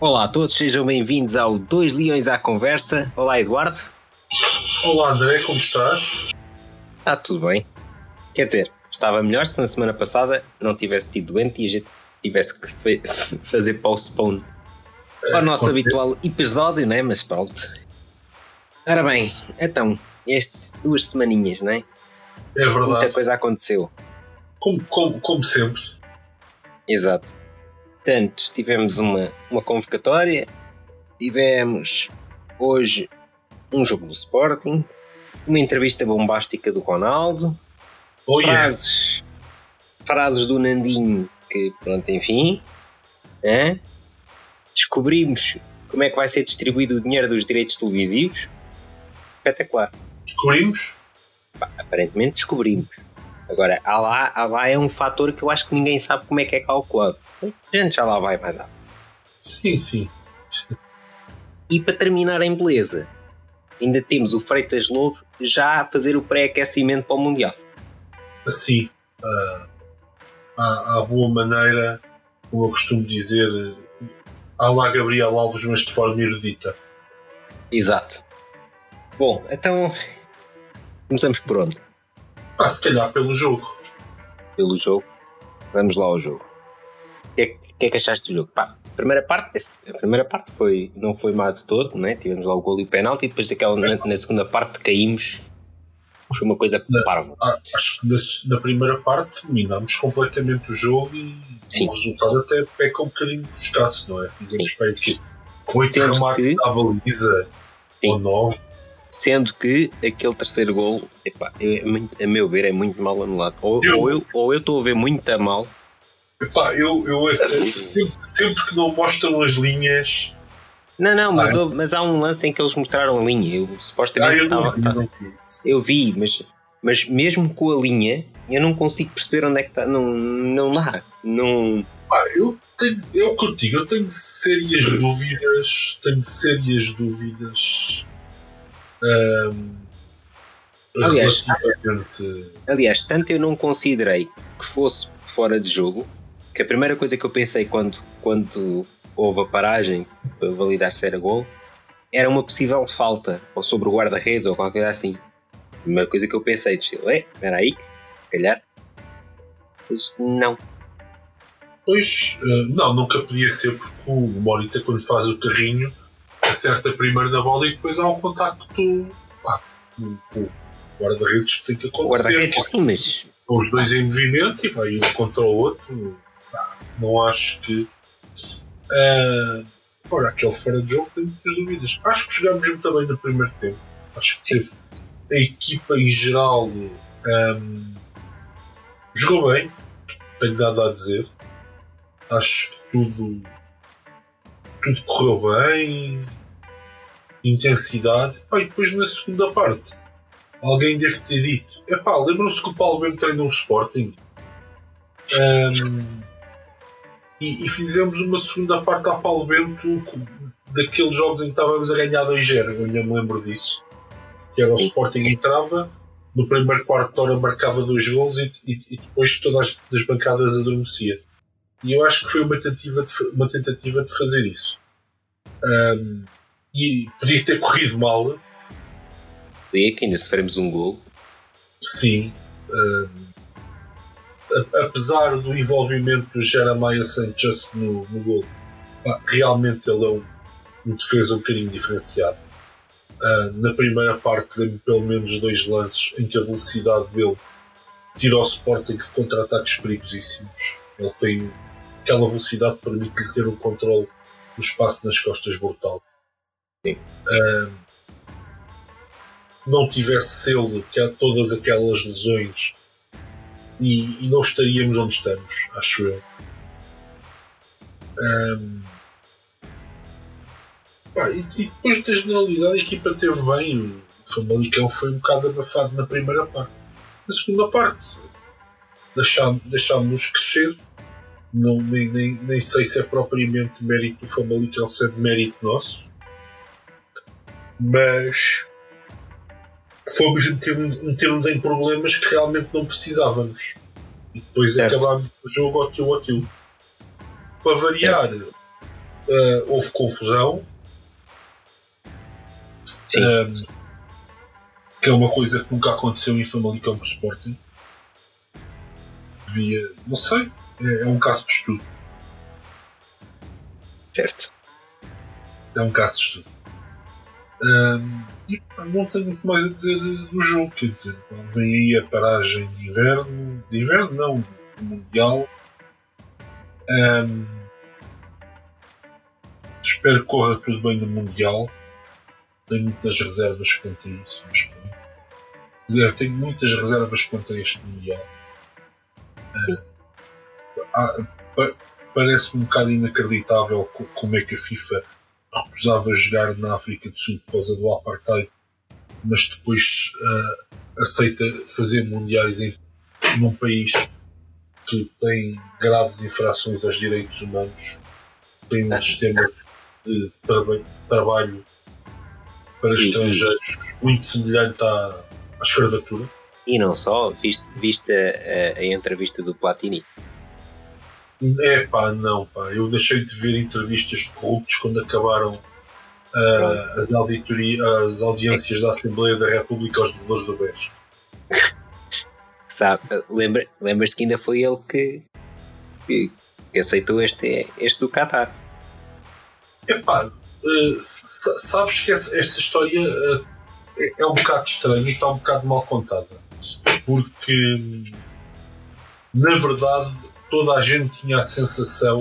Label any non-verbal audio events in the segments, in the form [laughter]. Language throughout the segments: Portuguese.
Olá a todos, sejam bem-vindos ao Dois Leões à Conversa. Olá, Eduardo. Olá, André, como estás? Está tudo bem. Quer dizer, estava melhor se na semana passada não tivesse tido doente e a gente tivesse que [laughs] fazer postpone ao nosso habitual episódio, né? Mas pronto. Ora bem, então, estas duas semaninhas, não é? É verdade. Muita coisa aconteceu. Como, como, como sempre. Exato. Portanto, tivemos uma, uma convocatória, tivemos hoje um jogo do Sporting, uma entrevista bombástica do Ronaldo, Oh, yeah. frases, frases do Nandinho que, pronto, enfim, descobrimos como é que vai ser distribuído o dinheiro dos direitos televisivos. Espetacular. Descobrimos? Pá, aparentemente descobrimos. Agora, há lá, há lá é um fator que eu acho que ninguém sabe como é que é calculado. Gente já lá vai mais lá. Sim, sim. E para terminar em beleza, ainda temos o Freitas Lobo já a fazer o pré-aquecimento para o Mundial. Assim, à, à boa maneira, como eu costumo dizer, há lá Gabriel Alves, mas de forma erudita. Exato. Bom, então começamos por onde? Ah, se calhar pelo jogo. Pelo jogo. Vamos lá ao jogo. O que, é, que que é que achaste do jogo? Pá, a primeira parte, a primeira parte foi, não foi má de todo, né? tivemos lá o gol e o penalti, e depois daquela, na, na segunda parte caímos. Foi uma coisa parva. Ah, acho que na, na primeira parte dominámos completamente o jogo e Sim. o resultado até peca um bocadinho por escasso, não é? Fizemos bem que oito Sendo remates que- à baliza Sim. ou nove. Sendo que aquele terceiro gol, epá, a meu ver, é muito mal anulado. Ou Eu- ou eu ou eu estou a ver muito a mal, Epá, eu, eu sempre, sempre que não mostram as linhas. Não, não, mas, Ah, é? mas há um lance em que eles mostraram a linha. Eu Ah, supostamente eu não estava. vi, estava- eu vi, mas, mas mesmo com a linha, eu não consigo perceber onde é que está. Não, não dá. Não. Pá, eu tenho, eu contigo, eu tenho sérias dúvidas, tenho sérias dúvidas ahm, Aliás, relativamente. Aliás, tanto eu não considerei que fosse fora de jogo, que a primeira coisa que eu pensei quando, quando houve a paragem para validar se era gol era uma possível falta, ou sobre o guarda-redes, ou qualquer coisa assim. A primeira coisa que eu pensei, do estilo, é, espera aí, se calhar. Mas não. Pois, ah, não, nunca podia ser porque o Morita, quando faz o carrinho, acerta primeiro na bola e depois há um contacto pá, com o guarda-redes que tem que O acontecer. guarda-redes, sim, mas os dois em movimento e vai um contra o outro. Não acho que. Ah, ora, aquele fora de jogo tenho muitas dúvidas. Acho que jogámos muito bem no primeiro tempo. Acho que teve a equipa em geral ahm, jogou bem, tenho nada a dizer. Acho que tudo, tudo correu bem, intensidade. Pá, e depois na segunda parte alguém deve ter dito: epá, lembram-se que o Paulo mesmo treinou o Sporting? Ahm, e, e fizemos uma segunda parte à Paulo Bento daqueles jogos em que estávamos a ganhar 2-0, eu ainda me lembro disso. Que era o Sporting entrava, no primeiro quarto de hora marcava dois gols e, e- e depois todas as bancadas adormecia. E eu acho que foi uma tentativa de, uma tentativa de fazer isso. Ahm, e podia ter corrido mal, ali que ainda sofremos um gol. Sim. a- apesar do envolvimento do Jeremiah Sanchez no, no gol, realmente ele é um, um defesa um bocadinho diferenciado. Ah, na primeira parte, lembro pelo menos dois lances em que a velocidade dele tira o Sporting de contra-ataques perigosíssimos. Ele tem aquela velocidade que permite-lhe ter um controle do espaço nas costas brutal. Sim. Ah, não tivesse ele que há todas aquelas lesões e, e não estaríamos onde estamos, acho eu. Ahm, pá, e, e depois da generalidade a equipa teve bem, o Famalicão foi um bocado abafado na primeira parte. Na segunda parte deixámos- deixámos-nos crescer. Não, nem, nem, nem sei se é propriamente mérito do Famalicão, se é de mérito nosso. Mas fomos meter- meter-nos em problemas que realmente não precisávamos. E depois Certo. acabámos o jogo ao teu ao teu. Para variar, uh, houve confusão. Sim. Um, que é uma coisa que nunca aconteceu em Famalicão com o Sporting. Via, não sei, é, é um caso de estudo. Certo. É um caso de estudo. Um, e não tenho muito mais a dizer do jogo, quer dizer, vem aí a paragem de inverno, de inverno não, do Mundial. Um, espero que corra tudo bem no Mundial. Tenho muitas reservas quanto a isso, mas Aliás, tenho muitas reservas contra este Mundial. Ah, parece um bocado inacreditável como é que a FIFA recusava jogar na África do Sul por causa do apartheid, mas depois uh, aceita fazer mundiais em, num país que tem graves infrações aos direitos humanos, tem um sistema de, traba trabalho para estrangeiros muito semelhante à, à escravatura. E não só, viste, viste a, a, a entrevista do Platini? É pá, não, pá. Eu deixei de ver entrevistas de corruptos quando acabaram uh, as, auditoria, as audiências da Assembleia da República aos devedores do BES. [laughs] Sabe, lembra, lembras-te que ainda foi ele que, que, que aceitou este, este do Qatar? É pá, uh, sabes que essa, esta história uh, é, é um bocado estranha e está um bocado mal contada. Porque, na verdade, toda a gente tinha a sensação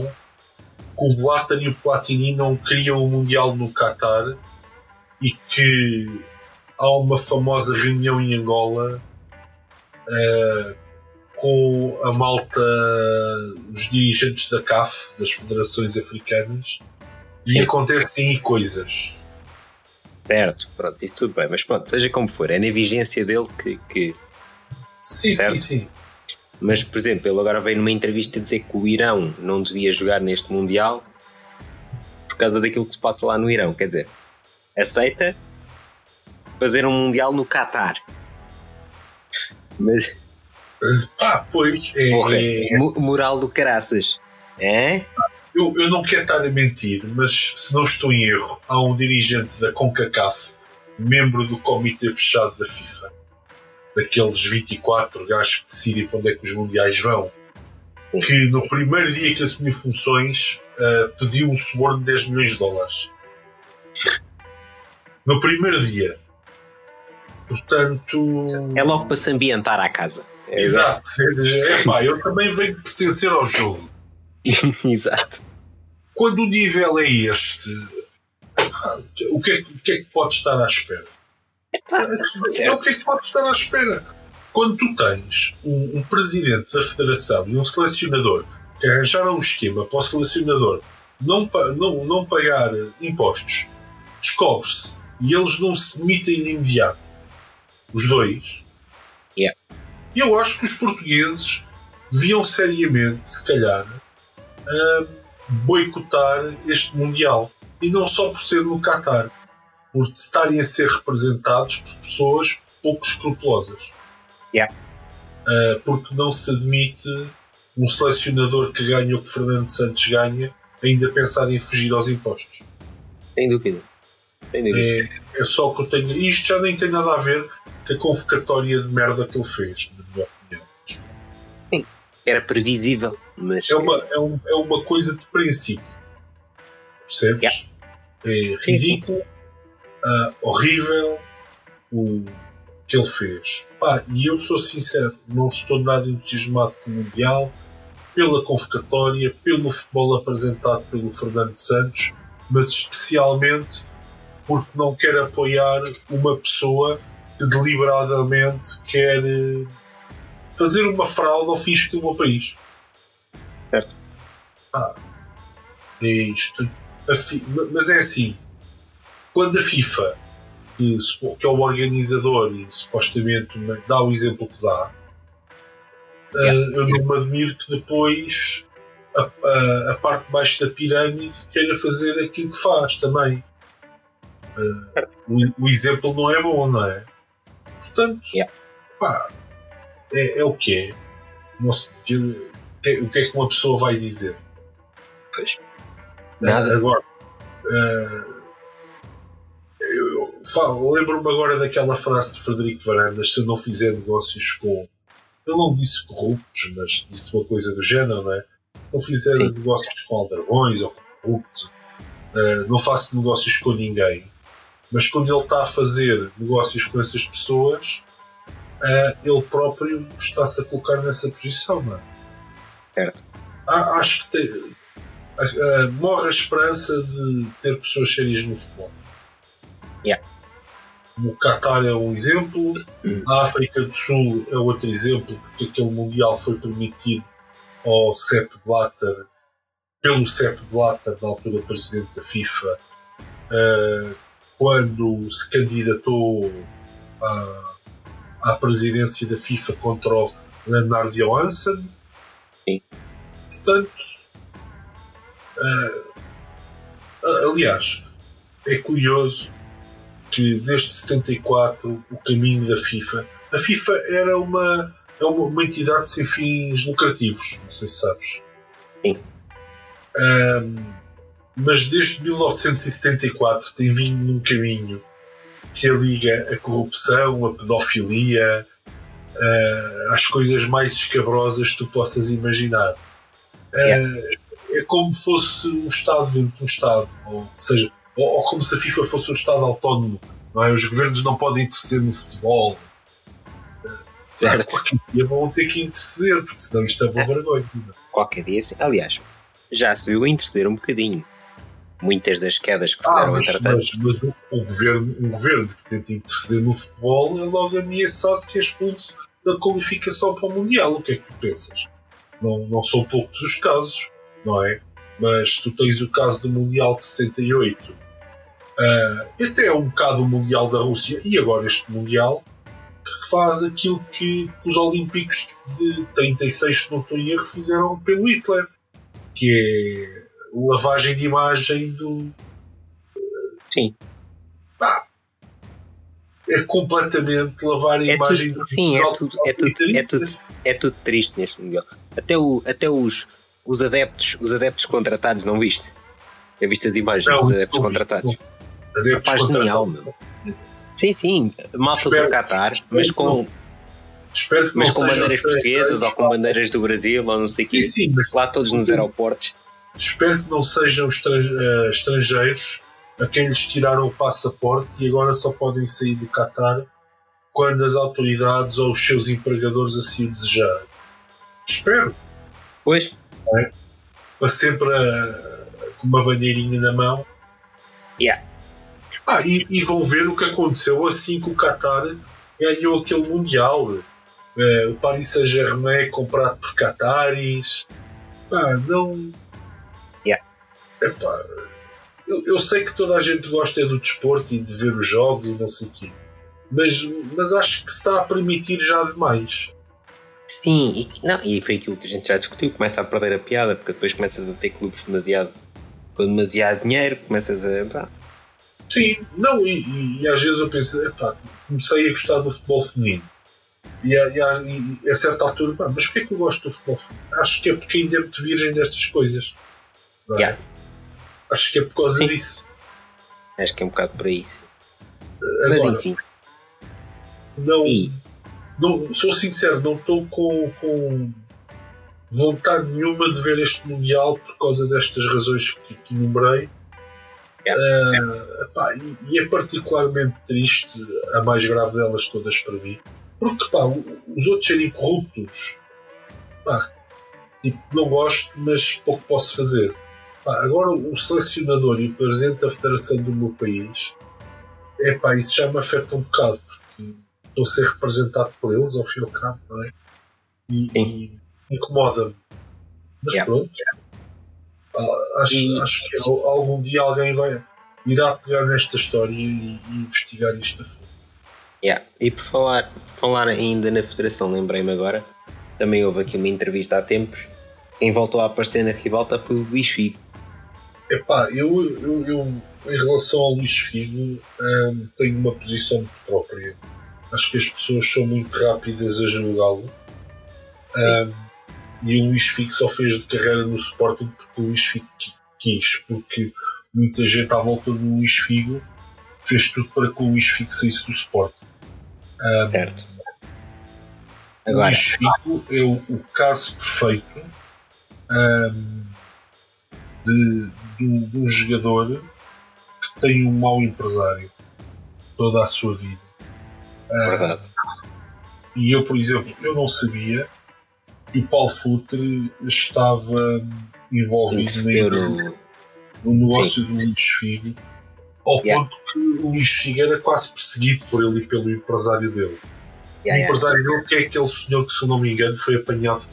que o Blatter e o Platini não queriam o Mundial no Qatar e que há uma famosa reunião em Angola uh, com a malta, os dirigentes da CAF, das Federações Africanas, Sim. e acontecem aí coisas. Certo, pronto, isso tudo bem, mas pronto, seja como for, é na vigência dele que. que... Sim, certo? sim, sim. Mas, por exemplo, ele agora veio numa entrevista dizer que o Irão não devia jogar neste Mundial por causa daquilo que se passa lá no Irão. Quer dizer, aceita fazer um Mundial no Qatar. Mas. Ah, pois. É, é, moral do caraças. É? Eu, eu não quero estar a mentir, mas se não estou em erro, há um dirigente da CONCACAF, membro do comitê fechado da FIFA, daqueles 24 gajos que decidem para onde é que os mundiais vão, que no primeiro dia que assumiu funções uh, pediu um suborno de 10 milhões de dólares. No primeiro dia. Portanto. É logo para se ambientar à casa. É Exato. É, pá, eu também venho pertencer ao jogo. [laughs] Exato. Quando o nível é este, o que é, o que, é que pode estar à espera? É o que é que pode estar à espera? Quando tu tens um, um, presidente da federação e um selecionador que arranjaram um esquema para o selecionador não, não, não pagar impostos, descobre-se e eles não se demitem de imediato, os dois, yeah. eu acho que os portugueses deviam seriamente, se calhar, uh, boicotar este Mundial. E não só por ser no Qatar por estarem a ser representados por pessoas pouco escrupulosas. Yeah. Uh, porque não se admite um selecionador que ganha o que Fernando Santos ganha ainda pensar em fugir aos impostos. Sem dúvida. Sem dúvida. É, é só que eu tenho. Isto já nem tem nada a ver com a convocatória de merda que ele fez, na minha opinião. Sim, era previsível, mas. É uma, é, um, é uma coisa de princípio. Percebes? Yeah. É ridículo. Sim, sim uh, horrível o que ele fez. Pá, e eu sou sincero, não estou nada entusiasmado com o Mundial, pela convocatória, pelo futebol apresentado pelo Fernando Santos, mas especialmente porque não quero apoiar uma pessoa que deliberadamente quer eh, fazer uma fraude ao fisco do meu país. Certo. Ah, é isto. Mas é assim, quando a FIFA, que, que é o organizador e supostamente dá o exemplo que dá, eh, yeah. eu não me admiro que depois a, a, a, parte de baixo da pirâmide queira fazer aquilo que faz também. Uh, o, o, exemplo não é bom, não é? Portanto, yeah. pá, é, é, o que é. Não se, o que é que uma pessoa vai dizer? Pois. Nada. agora, uh, lembro-me agora daquela frase de Frederico Varandas: se não fizer negócios com. Ele não disse corruptos, mas disse uma coisa do género, não é? Não fizer Sim. negócios com aldrabões ou com corruptos, uh, não faço negócios com ninguém. Mas quando ele está a fazer negócios com essas pessoas, uh, ele próprio está-se a colocar nessa posição, não é? Certo. Ah, acho que tem, uh, morre a esperança de ter pessoas sérias no futebol. Yeah. O Qatar é um exemplo, a África do Sul é outro exemplo, porque aquele Mundial foi permitido ao Sepp Blatter, pelo Sepp Blatter, na altura presidente da FIFA, uh, quando se candidatou à, à presidência da FIFA contra o Leonard Johansson. Sim. Portanto, uh, aliás, é curioso que desde 74 o caminho da FIFA. A FIFA era uma, é uma, entidade sem fins lucrativos, não sei se sabes. Sim. Um, mas desde 1974 tem vindo num caminho que liga a corrupção, a pedofilia, uh, às coisas mais escabrosas que tu possas imaginar. Uh, é como se fosse um Estado dentro de um Estado, ou seja, ou, ou, como se a FIFA fosse um Estado autónomo. Não é? Os governos não podem interceder no futebol. Certo. Qualquer dia vão ter que interceder, porque senão isto é uma vergonha. Qualquer dia, sim. Aliás, já se viu interceder um bocadinho. Muitas das quedas que se deram mas, entretanto. Mas, mas o, o, governo, um governo que tenta interceder no futebol é logo ameaçado que é expulso da qualificação para o Mundial. O que é que tu pensas? Não, não são poucos os casos, não é? Mas tu tens o caso do Mundial de 78, uh, até um bocado o Mundial da Rússia e agora este Mundial, que se faz aquilo que os Olímpicos de 36, se não estou em erro, fizeram pelo Hitler, que é lavagem de imagem do. Sim. Ah, é completamente lavar a é imagem tudo, Sim, é tudo, é, tudo, é, tudo, é tudo triste neste Mundial. Até, o, até os, os adeptos, os adeptos contratados, não viste? Já viste as imagens não, dos adeptos contratados? Adeptos Rapaz, genial, meu. Sim, sim, malta do Qatar, mas com. Espero que mas com bandeiras portuguesas ou com bandeiras do Brasil ou não sei o quê. Sim, mas lá todos nos aeroportos. Espero que não sejam eh, estrangeiros a quem lhes tiraram o passaporte e agora só podem sair do Qatar quando as autoridades ou os seus empregadores assim o desejarem. Espero. Pois é? Para sempre a, com uma bandeirinha na mão. Yeah. Ah, e, e, vão ver o que aconteceu assim que o Qatar ganhou aquele Mundial. É, o Paris Saint-Germain comprado por Qataris. Ah, não. Yeah. Epá, eu, eu, sei que toda a gente gosta do desporto e de ver os jogos e não sei o quê. Mas, mas acho que se está a permitir já demais. Sim, e, não, e foi aquilo que a gente já discutiu, começa a perder a piada, porque depois começas a ter clubes demasiado com demasiado dinheiro, começas a. Pá. Sim, não, e, e, e, às vezes eu penso, epá, comecei a gostar do futebol feminino. E a, e a, e a certa altura, pá, mas porquê que eu gosto do futebol feminino? Acho que é porque ainda é muito virgem destas coisas. É? Yeah. Acho que é por causa Sim. disso. Acho que é um bocado por aí. Agora, mas enfim. Não. E não, sou sincero, não estou com, com vontade nenhuma de ver este Mundial por causa destas razões que, que enumerei. Uh, epá, e, e, é particularmente triste, a mais grave delas todas para mim, porque pá, os outros serem corruptos, pá, tipo, não gosto, mas pouco posso fazer. Pá, agora, o selecionador e o presidente da federação do meu país, é pá, isso já me afeta um bocado, porque estou a ser representado por eles, ao fim e ao cabo, não é? E, e incomoda-me. Mas yeah. pronto. Ah, acho, e... acho que algum dia alguém vai irá pegar nesta história e, e investigar isto a fundo. Yeah. E por falar, por falar ainda na Federação, lembrei-me agora, também houve aqui uma entrevista há tempos. Quem voltou a aparecer na ribalta foi o Luís Figo. Epá, eu, eu, eu em relação ao Luís Figo hum, tenho uma posição muito própria acho que as pessoas são muito rápidas a julgá-lo. Um, e o Luís Figo só fez de carreira no Sporting porque o Luís Figo quis, porque muita gente à volta do Luís Figo fez tudo para que o Luís Figo saísse do Sport. Um, certo. O Luís Figo é o, o caso perfeito um, de, de, de, um jogador que tem um mau empresário toda a sua vida. Verdade. e eu, por exemplo, eu não sabia o Paulo Futre estava envolvido no, no negócio Sim. do Luís Figo, ao yeah. ponto que o Luís Figo era quase perseguido por ele e pelo empresário dele. Yeah, o empresário yeah. dele, que é aquele senhor que, se eu não me engano, foi apanhado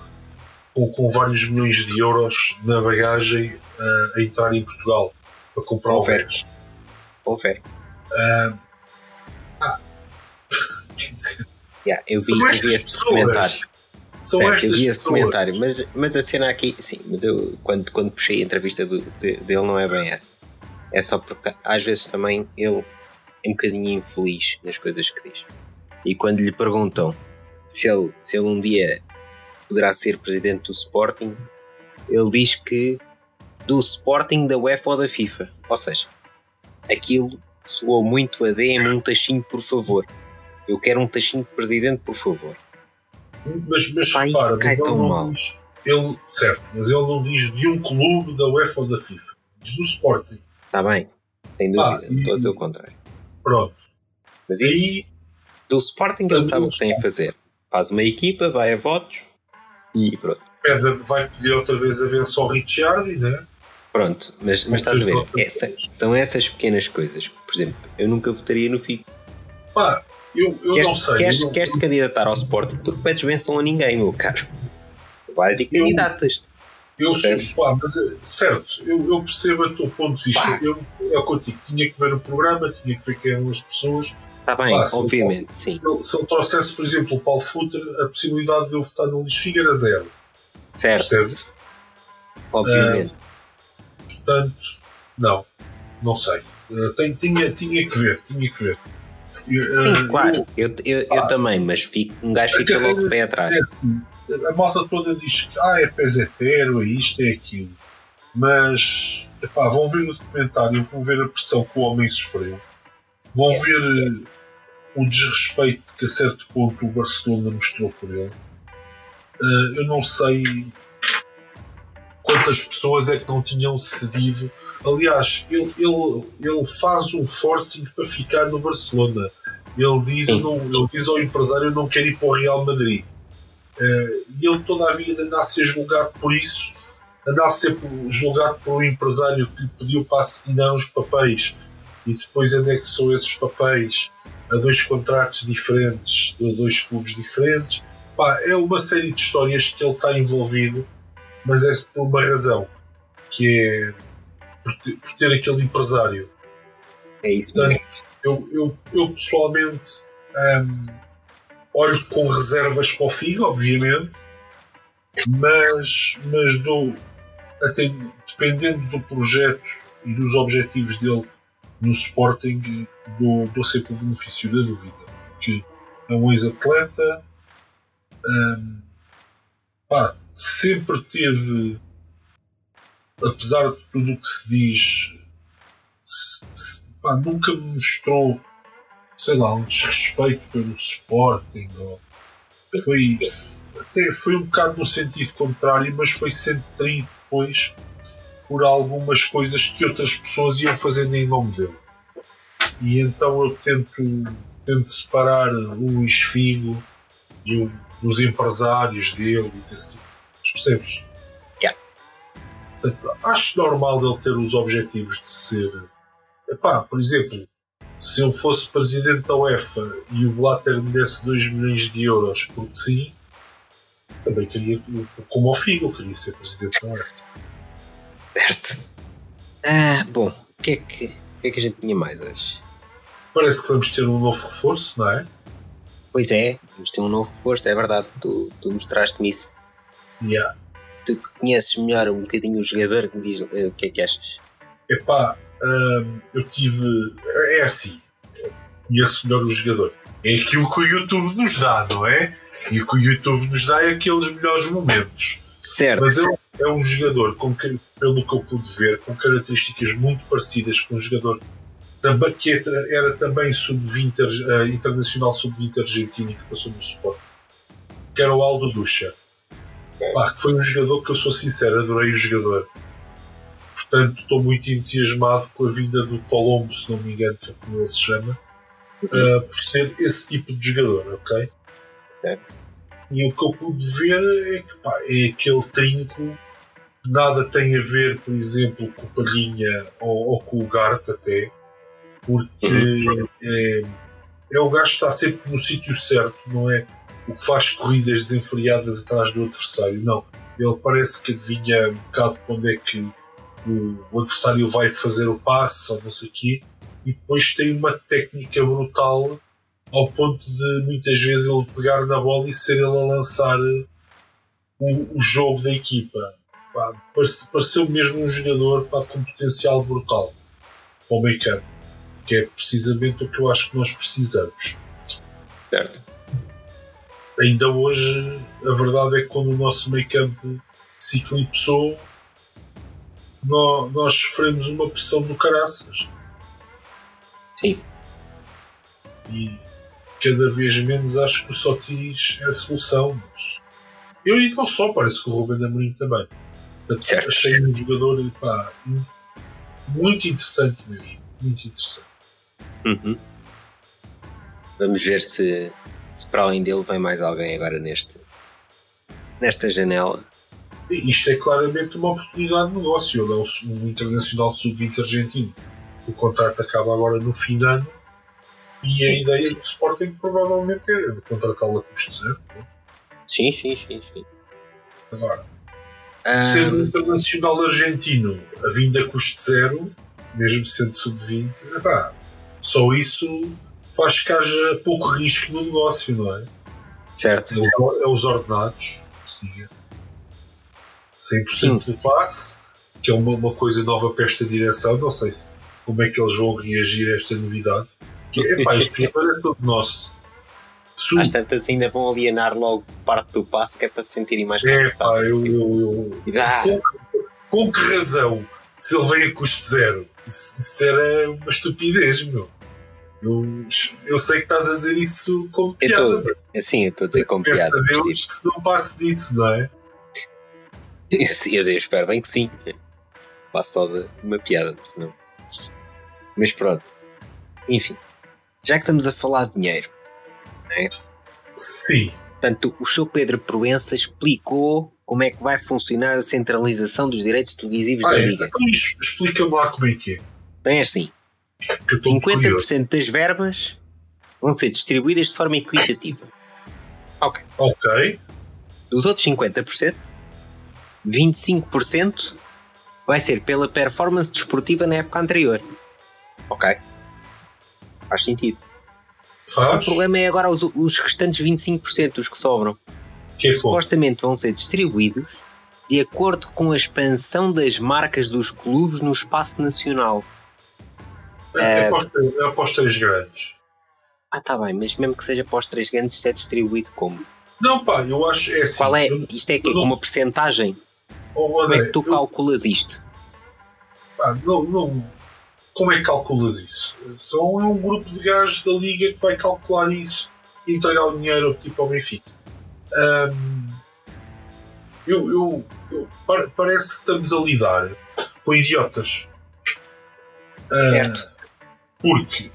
com, com vários milhões de euros na bagagem uh, a entrar em Portugal para comprar o Veres. Confere. Uh, ah, [laughs] yeah, eu vi, eu vi esse documentário. São certo, eu vi esse comentário, mas, mas a cena aqui, sim, mas eu quando, quando puxei a entrevista do, de, dele não é bem essa. É só porque às vezes também ele é um bocadinho infeliz nas coisas que diz. E quando lhe perguntam se ele, se ele um dia poderá ser presidente do Sporting, ele diz que do Sporting, da UEFA ou da FIFA. Ou seja, aquilo soou muito a DM um tachinho, por favor. Eu quero um tachinho de presidente, por favor. Mas, mas Pá, repara, cai tão mal. Diz, ele, certo, mas ele não diz de um clube da UEFA ou da FIFA. Diz do Sporting. Está bem, sem dúvida, ah, estou a dizer o contrário. Pronto. Mas aí, do Sporting ele sabe o que tem a fazer. Faz uma equipa, vai a votos e pronto. vai pedir outra vez a benção ao Ricciardi, né? Pronto, mas, mas estás a ver, essa, são essas pequenas coisas. Por exemplo, eu nunca votaria no FIG. Pá, eu, eu queres, não sei. Queres, não... queres te candidatar ao Sporting? Tu pedes benção a ninguém, meu caro. Vais e candidatas-te. Eu sou, pá, mas, eh, certo, eu, eu percebo o teu ponto de vista. Eu, é contigo, tinha que ver o programa, tinha que ver quem eram as pessoas. Está bem, pá, obviamente, se sim. Se, se eu trouxesse, por exemplo, o Paulo Futre, a possibilidade de eu votar no Luís Figa era zero. Certo. Percebes? Obviamente. Uh, portanto, não, não sei. Uh, tem, tinha, tinha que ver, tinha que ver. Sim, claro, eu, eu, eu, eu também, mas fico, um gajo fica logo de pé atrás. É assim, a malta toda diz que ah, é pesetero, é isto, é aquilo. Mas epá, vão ver o documentário, vão ver a pressão que o homem sofreu, vão ver uh, o desrespeito que a certo ponto o Barcelona mostrou por ele. Uh, eu não sei quantas pessoas é que não tinham cedido. Aliás, ele, ele, ele faz um forcing para ficar no Barcelona. Ele diz, não, ele diz ao empresário: Eu não quero ir para o Real Madrid. Uh, e ele toda a vida anda a ser julgado por isso, anda a ser julgado por um empresário que lhe pediu para assinar os papéis e depois anexou esses papéis a dois contratos diferentes, de dois clubes diferentes. Pá, é uma série de histórias que ele está envolvido, mas é por uma razão, que é por ter, por ter aquele empresário. É isso mesmo. Eu, eu, eu pessoalmente. Um, olho com reservas para o Figo, obviamente, mas, mas dou, até, dependendo do projeto e dos objetivos dele no Sporting, dou, dou sempre o benefício da dúvida, porque é um ex-atleta, um, pá, sempre teve, apesar de tudo o que se diz, se, se, pá, nunca me mostrou sei lá, um desrespeito pelo Sporting. Ou, foi, até foi um bocado no sentido contrário, mas foi sendo traído depois por algumas coisas que outras pessoas iam fazendo em nome dele. E então eu tento, tento separar o Luís Figo e o, os empresários dele e desse tipo. Percebes? Acho normal ele ter os objetivos de ser. Epá, por exemplo, se eu fosse presidente da UEFA e o Blatter me desse 2 milhões de euros porque sim, também queria, como o Figo, queria ser presidente da UEFA. Certo. Ah, bom, o que, é que, o que é que a gente tinha mais hoje? Parece que vamos ter um novo reforço, não é? Pois é, vamos ter um novo reforço, é verdade, tu, tu mostraste-me isso. Yeah. Tu que conheces melhor um bocadinho o jogador, que me diz uh, o que é que achas? Epá, eu tive. É assim, conheço melhor o jogador. É aquilo que o YouTube nos dá, não é? E o que o YouTube nos dá é aqueles melhores momentos. Certo. Mas é, é um jogador, com, pelo que eu pude ver, com características muito parecidas com um jogador também, que era também sub-20 uh, internacional sub-20 argentino e que passou no Sport, que era o Aldo Ducha. Pá, que foi um jogador que eu sou sincero, adorei o jogador. Portanto, estou muito entusiasmado com a vinda do Colombo, se não me engano, que é como ele se chama, uh, por ser esse tipo de jogador, ok? okay. E o que eu pude ver é que pá, é aquele trinco que nada tem a ver, por exemplo, com o Palhinha ou, ou com o Gart até, porque uhum. é, é o gajo que está sempre no sítio certo, não é o que faz corridas desenfreadas atrás do adversário, não. Ele parece que adivinha um bocado para onde é que o, adversário vai fazer o passe ou não sei o quê, e depois tem uma técnica brutal ao ponto de muitas vezes ele pegar na bola e ser ele a lançar o, o jogo da equipa. Pá, pareceu mesmo um jogador pá, com potencial brutal para o meio campo, que é precisamente o que eu acho que nós precisamos. Certo. Ainda hoje, a verdade é que quando o nosso meio campo se eclipsou, nós, nós sofremos uma pressão do caraças. Sim. E cada vez menos acho que o Sotiris é a solução. Mas eu e não só, parece que o Ruben Amorim também. Portanto, achei um jogador pá, muito interessante mesmo. Muito interessante. Uhum. Vamos ver se, se para além dele vem mais alguém agora neste, nesta janela. Isto é claramente uma oportunidade de negócio. Ele é um, internacional de sub-20 argentino. O contrato acaba agora no fim de ano e a ideia do Sporting provavelmente é contratá-lo a custo zero. Sim, sim, sim, sim. Agora, um... sendo um internacional argentino a vinda a custo zero, mesmo sendo sub-20, só isso faz que haja pouco risco no negócio, não é? Certo. É, é os ordenados, siga. 100% do passe, que é uma, uma coisa nova para esta direção, não sei se, como é que eles vão reagir a esta novidade. Que, epá, isto é todo nosso. Su Às tantas ainda vão alienar logo parte do passo que é para se sentirem mais É pá, eu. eu, eu ah. com, com, que razão? Se ele vem a custo zero. Isso, isso era uma estupidez, meu. Eu, eu sei que estás a dizer isso como piada. Eu tô, sim, eu estou a dizer como Peço piada. A Deus que se não passe disso, não é? [laughs] Eu, eu espero bem que sim. Passo só de uma piada, senão. Mas pronto. Enfim já que estamos a falar de dinheiro, né? Sim. Portanto, o Sr. Pedro Proença explicou como é que vai funcionar a centralização dos direitos televisivos ah, da é? Liga. Então explica-me lá como é que é. Bem, é assim: 50% das verbas vão ser distribuídas de forma equitativa. Ok. Ok. Dos outros 50%, 25% vai ser pela performance desportiva na época anterior. Ok. Faz sentido. Faz. O problema é agora os, os restantes 25%, os que sobram. Que é supostamente vão ser distribuídos de acordo com a expansão das marcas dos clubes no espaço nacional. É, é, é para os três grandes. Ah, tá bem, mas mesmo que seja para os três grandes, isto é distribuído como? Não, pá, eu acho é assim. Qual é? Isto é que com uma percentagem? Oh, André, como é que tu eu, calculas isto? Pá, não, não, como é que calculas isso? São é um grupo de gajos da liga que vai calcular isso e entregar o dinheiro tipo ao Benfica. Um, eu, eu, eu, parece que estamos a lidar com idiotas. Uh, porque,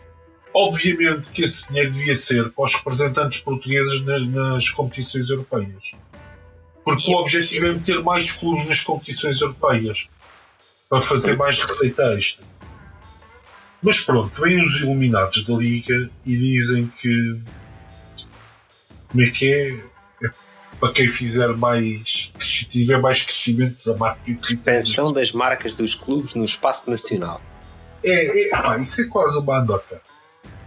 obviamente, que esse dinheiro devia ser para os representantes portugueses nas, nas competições europeias. Porque o objetivo é meter mais clubes nas competições europeias para fazer mais receita extra. Mas pronto, vêm os iluminados da Liga e dizem que. Como é que é? é para quem fizer mais. tiver mais crescimento da marca. Expansão das marcas dos clubes no espaço nacional. É, é pá, isso é quase uma anota.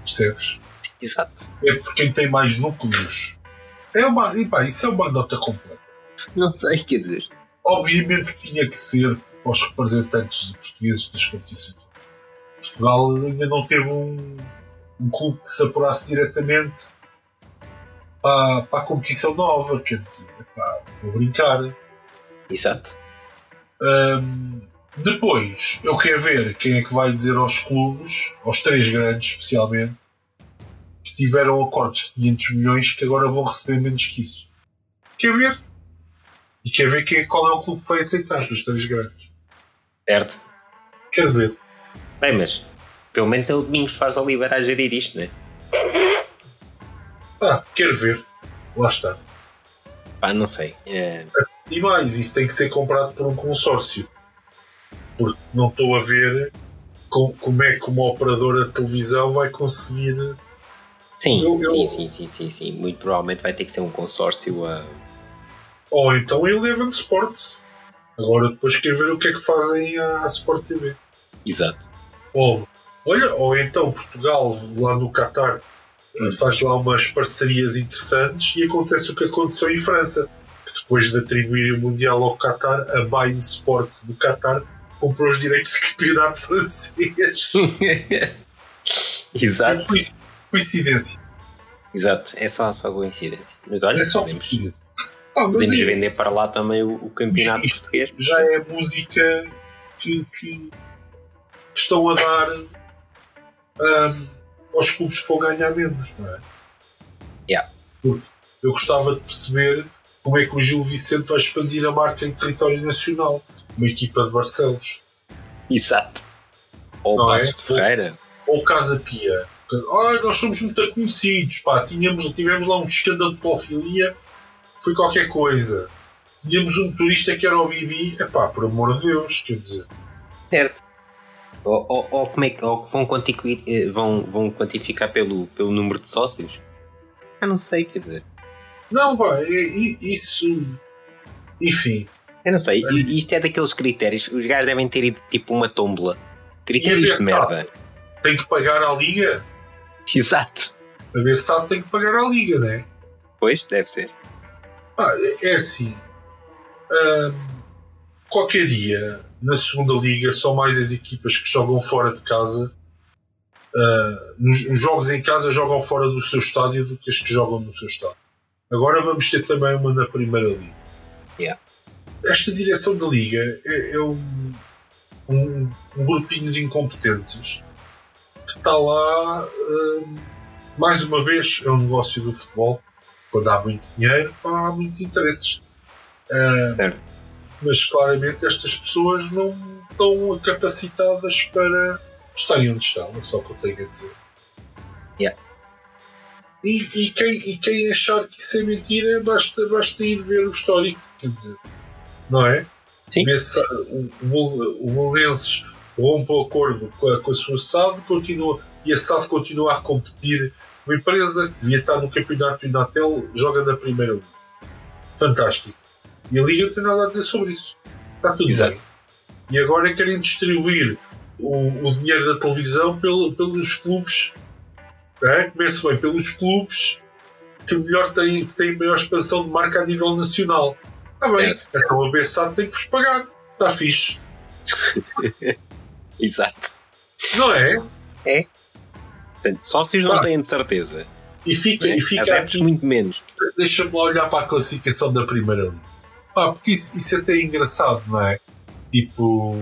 Percebes? Exato. É por quem tem mais núcleos. É uma, e pá, isso é uma nota completa. Não sei, quer dizer. Obviamente que tinha que ser para os representantes portugueses das competições Portugal ainda não teve um, um clube que se apurasse diretamente para, para a competição nova, quer dizer, para, para brincar. Exato. Um, depois, eu quero ver quem é que vai dizer aos clubes, aos três grandes especialmente, que tiveram acordos de 500 milhões que agora vão receber menos que isso. Quer ver? E quer ver quem, qual é o clube que vai aceitar dos três grandes. Certo. Quer ver? Bem, mas pelo menos é o Domingos faz Oliveira a gerir isto, não é? Ah, quer ver? Lá está. Pá, não sei. É... E mais, isso tem que ser comprado por um consórcio. Porque não estou a ver com, como é que uma operadora de televisão vai conseguir. Sim, eu, sim, eu... sim, sim, sim, sim. Muito provavelmente vai ter que ser um consórcio a. Ou então Eleven Sports. Agora depois quer ver o que é que fazem à, Sport TV. Exato. Ou, olha, ou então Portugal lá no Qatar faz lá umas parcerias interessantes e acontece o que aconteceu em França. Que depois de atribuir o Mundial ao Qatar, a Bain Sports do Qatar comprou os direitos de campeonato francês. Exato. É coincidência. Exato, é só, só coincidência. Mas olha, é só podemos, ah, podemos é, vender para lá também o, o campeonato isto português. Já é música que, que estão a dar. Um, aos clubes que vão ganhar menos, não é? Yeah. Porque eu gostava de perceber como é que o Gil Vicente vai expandir a marca em território nacional, uma equipa de Barcelos. Exato. Ou não Passos é? de Ferreira. Ou, ou Casa Pia. Ah, nós somos muito conhecidos, pá. Tínhamos, tivemos lá um escândalo de pedofilia, foi qualquer coisa. Tínhamos um turista que era o Bibi, é pá, por amor de Deus, quer dizer. Certo. Ou, ou, ou, como é que ou vão, quantificar, eh, vão, vão quantificar pelo, pelo número de sócios? Ah, não sei, quer dizer. Não, pá, isso. Enfim. Eu não sei, isto é daqueles critérios. Os gajos devem ter ido tipo uma tómbola. Critérios de merda. Tem que pagar à liga? Exato. A BSAT tem que pagar à liga, não é? Pois, deve ser. Ah, é assim. qualquer dia na segunda liga são mais as equipas que jogam fora de casa. Uh, nos, nos, jogos em casa jogam fora do seu estádio do que as que jogam no seu estádio. Agora vamos ter também uma na primeira liga. Yeah. Esta direção da liga é, é um, um, um, grupinho de incompetentes que está lá. Uh, mais uma vez, é um negócio do futebol. Quando há muito dinheiro, há muitos interesses. Uh, mas claramente estas pessoas não estão capacitadas para estarem onde estão, é só o que eu tenho a dizer. Yeah. E, e, quem, e quem achar que isso é mentira, basta, basta ir ver o histórico, quer dizer, não é? Sim. Nesse, o, o, o rompe o acordo com a, com a sua SAD continua, e a SAD continua a competir. Uma empresa que devia estar no campeonato Inatel joga na primeira liga. Fantástico. E a Liga não tem nada a dizer sobre isso. Está tudo Exato. bem. E agora querem distribuir o, o dinheiro da televisão pelo, pelos clubes. É? Começa bem pelos clubes que melhor têm, que têm maior expansão de marca a nível nacional. Está bem. É. Então a BSAT tem que vos pagar. Está fixe. [laughs] Exato. Não é? É. Portanto, sócios não têm de certeza. E fica, é. e fica aqui, muito menos. Deixa-me olhar para a classificação da primeira liga. Pá, porque isso, isso é até é engraçado, não é? Tipo.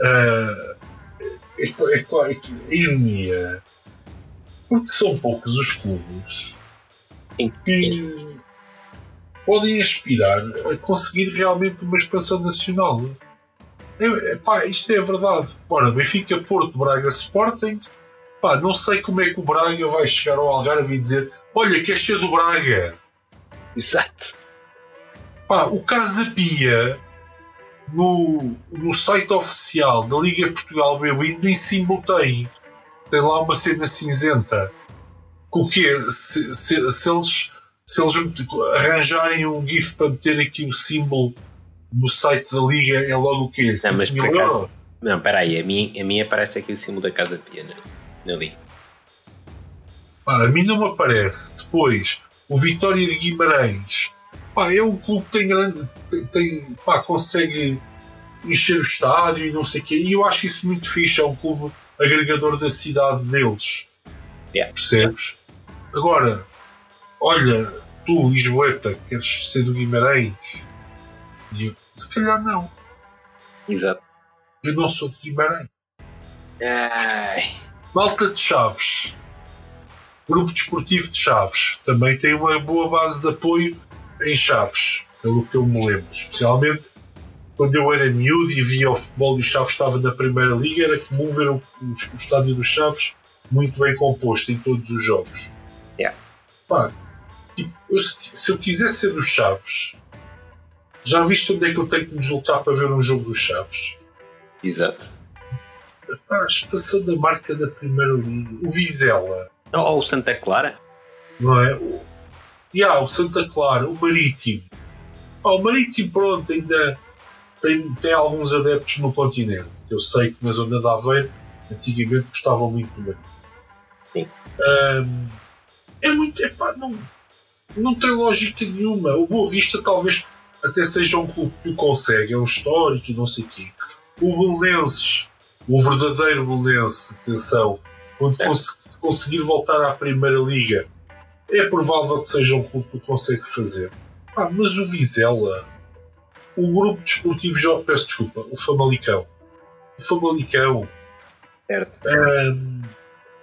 Uh, é, é, é, é ironia. Porque são poucos os clubes que podem aspirar a conseguir realmente uma expansão nacional. É, pá, isto é verdade. Ora, Benfica, Porto, Braga, Sporting. Pá, não sei como é que o Braga vai chegar ao Algarve e dizer: Olha, quer ser do Braga. Exato. Pá, o Casa Pia no, no site oficial da Liga Portugal B nem símbolo tem. Tem lá uma cena cinzenta. Com o quê? Se, se, se, eles, se eles arranjarem um GIF para meter aqui o símbolo no site da Liga, é logo o quê? Não, mas por acaso, Não, peraí, a minha, a minha aparece aqui o símbolo da Casa Pia na, na Liga. Ah, a mim não me aparece. Depois, o Vitória de Guimarães pá, é um clube que tem grande. Tem, tem, pá, consegue encher o estádio e não sei o quê. E eu acho isso muito fixe. É um clube agregador da cidade deles. Yeah. Percebes? Agora, olha, tu, Lisboeta, queres ser do Guimarães? E eu, se calhar não. Exato. Eu não sou de Guimarães. Ai. Malta de Chaves. Grupo Desportivo de Chaves. Também tem uma boa base de apoio em Chaves, pelo que eu me lembro. Especialmente quando eu era miúdo e via o futebol e o Chaves estava na Primeira Liga, era comum ver o, o, o estádio dos Chaves muito bem composto em todos os jogos. Yeah. Pá, eu, se eu quiser ser dos Chaves, já viste onde é que eu tenho que me deslocar para ver um jogo dos Chaves? Exato. Ah, passando a marca da Primeira Liga. O Vizela. Ou o Santa Clara? Não é? O, yeah, o Santa Clara, o Marítimo. Ah, o Marítimo, pronto, ainda tem, tem alguns adeptos no continente. Eu sei que na zona de Aveiro, antigamente gostavam muito do Marítimo. Sim. Um, é muito. Epá, não, não tem lógica nenhuma. O Boa Vista talvez até seja um clube que o consegue, é um histórico e não sei o quê. O Belenenses, o verdadeiro Belenense, atenção, quando É. cons conseguir voltar à Primeira Liga, é provável que seja um clube que o consegue fazer. Ah, mas o Vizela, o grupo desportivo, Jo- peço desculpa, o Famalicão. O Famalicão, Certo. ahm,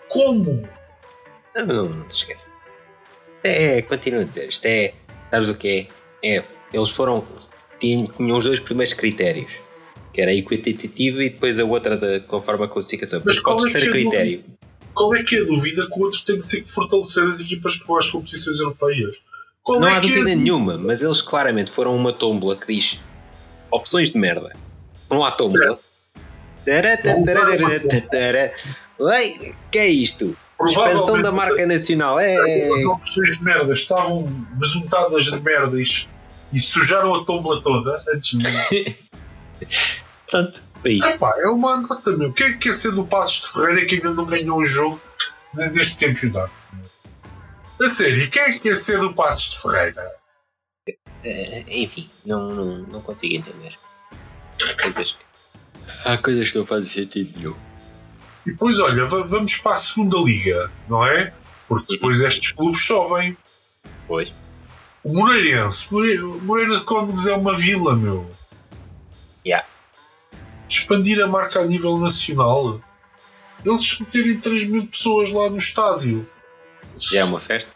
como? Não, não, não te esquece. É, continuo a dizer, isto é. Sabes o que é? É. Eles foram. Tinham, tinham os dois primeiros critérios. Que era equitativo e depois a outra da, conforme a classificação. Mas qual o qual é terceiro que é a critério? Qual é que é a dúvida que o outro tem que ser que fortalecer as equipas que vão às competições europeias? Qual Não é há é a dúvida nenhuma, mas eles claramente foram uma tómbola que diz opções de merda. Não há tómbola. Tara, tara, tara. Oi, que é isto? Expansão da marca nacional. É. as opções de merda estavam besuntadas de merda e, sujaram a tómbola toda antes de. [laughs] Pronto, foi isto. Epá, é uma nota, meu. Quem é que quer ser do Passos de Ferreira que ainda não ganhou um jogo neste campeonato? A sério, quem é que quer ser do Passos de Ferreira? Eh, enfim, não, não, não consigo entender. Há coisas, há coisas que não fazem sentido nenhum. E depois, olha, va- vamos para a segunda liga, não é? Porque depois estes clubes sobem. Pois. O Moreirense, More- Moreira de Cónegos é uma vila, meu. Yeah. Expandir a marca a nível nacional. Eles meterem 3 mil pessoas lá no estádio. Já é uma festa?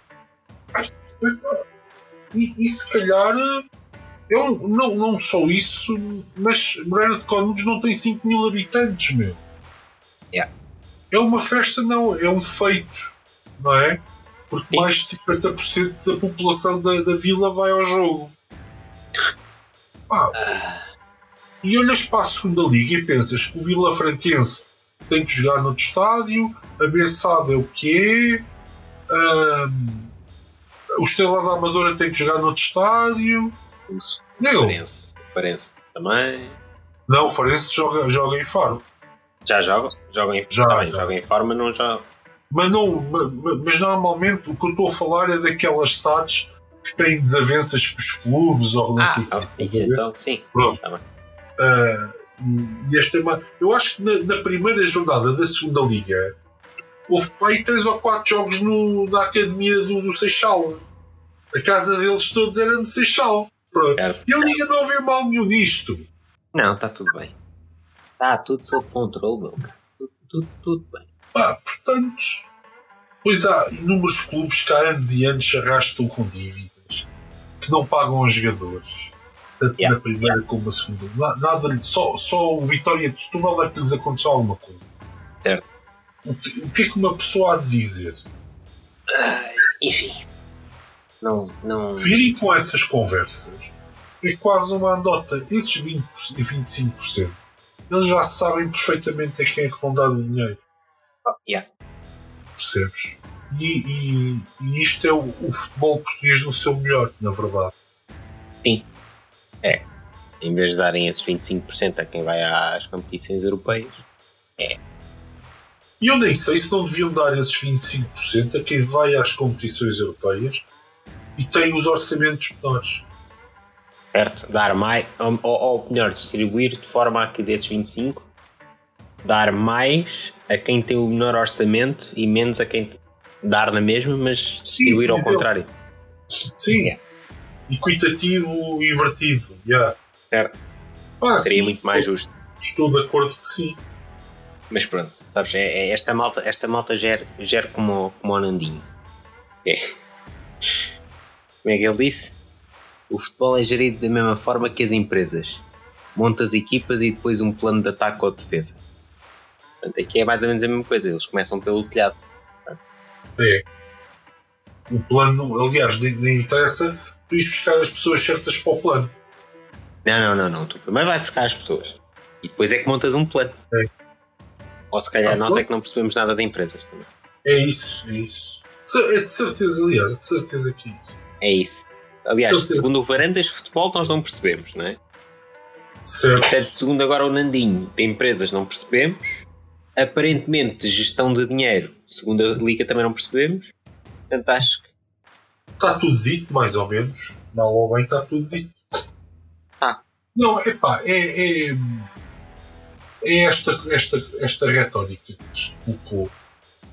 E, e se calhar. Eu, não, não só isso, mas Moreira de Cónegos não tem 5 mil habitantes, meu. Yeah. É uma festa, não, é um feito, não é? Porque mais de 50% da população da, da vila vai ao jogo. Pá, e olhas para a segunda liga e pensas que o Vila Franquense tem que jogar no estádio, a Bessada é o que é, ahm, o Estrela da Amadora tem que jogar no estádio. Isso. Meu, Farense. Farense também. não, o Farense joga, joga em Faro. Já jogam? Jogam em, Já, bem, já. jogam em forma, não já. Mas, não, ma- ma- mas normalmente o que eu estou a falar é daquelas SADs que têm desavenças com os clubes ou não sei o Ah, quê. isso então, sim. Pronto. Tá. Ah, e, e este é uma. Eu acho que na, na primeira jornada da segunda liga houve aí três ou quatro jogos no, na academia do, do Seixal. A casa deles todos era no Seixal. Pronto. Certo. E a liga não vê mal nenhum nisto. Não, está tudo bem. Está tudo sob controle, meu. cara. Tudo, tudo, tudo bem. Pá, portanto, pois há inúmeros clubes que há anos e anos se arrastam com dívidas que não pagam aos jogadores. Tanto Yeah, na primeira como na segunda. Na- Nada, só, só o Vitória de Setúbal é que lhes aconteceu alguma coisa. Certo. O que, o que é que uma pessoa há de dizer? Enfim. Não, não. Virem com essas conversas é quase uma andota. Esses 20% e 25% eles já sabem perfeitamente a quem é que vão dar o dinheiro. Oh, yeah. percebes? E, e- e isto é o, o futebol português no seu melhor, na verdade. Em vez de darem esses 25% a quem vai às competições europeias. E eu nem sei se não deviam dar esses 25% a quem vai às competições europeias e tem os orçamentos menores. Certo? Dar mais. Ou, ou, melhor, distribuir de forma a que desses 25 dar mais a quem tem o menor orçamento e menos a quem dar na mesma, mas distribuir ao por exemplo. contrário. Sim. Yeah. Equitativo e invertido. Yeah. Certo? Ah, Seria sim, muito mais estou- justo. Estou de acordo que sim. Mas pronto, sabes, é, é- esta malta, esta malta gera, gera como, o- como o Nandinho. É. Como é que ele disse? O futebol é gerido da mesma forma que as empresas. Montas equipas e depois um plano de ataque ou defesa. Portanto, aqui é mais ou menos a mesma coisa. Eles começam pelo telhado. É. O plano, aliás, nem, nem interessa tu ires buscar as pessoas certas para o plano. Não, não, não, não. Tu primeiro vais buscar as pessoas. E depois é que montas um plano. É. Ou se calhar Ah, nós é que não percebemos nada de empresas também. É isso, é isso. É de certeza, aliás, é de certeza que é isso. É isso. Aliás, Certeza. segundo o Varandas de Futebol, nós não percebemos, não é? Certo. Portanto, segundo agora o Nandinho, de empresas não percebemos. Aparentemente, gestão de dinheiro, segundo a Liga, também não percebemos. Portanto, acho que Está tudo dito, mais ou menos. Mal ou bem, está tudo dito. Tá. Não, epá, é, é, é esta, esta, esta retórica que se colocou.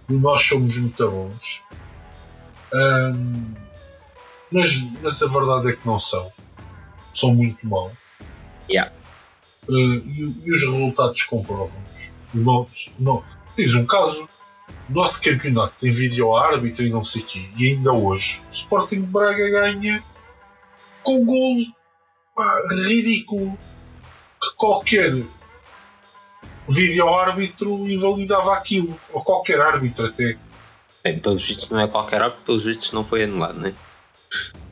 Nós somos muito bons. Ahm, mas, mas a verdade é que não são. São muito maus. Yeah. Ah, e, e os resultados comprovam-nos. Diz um caso. O nosso campeonato tem vídeo árbitro e não sei o quê. E ainda hoje o Sporting de Braga ganha com um gol pá, ridículo que qualquer vídeo árbitro invalidava aquilo. Ou qualquer árbitro até. bem, pelos vistos não é qualquer hora, pelos vistos não foi anulado, não é?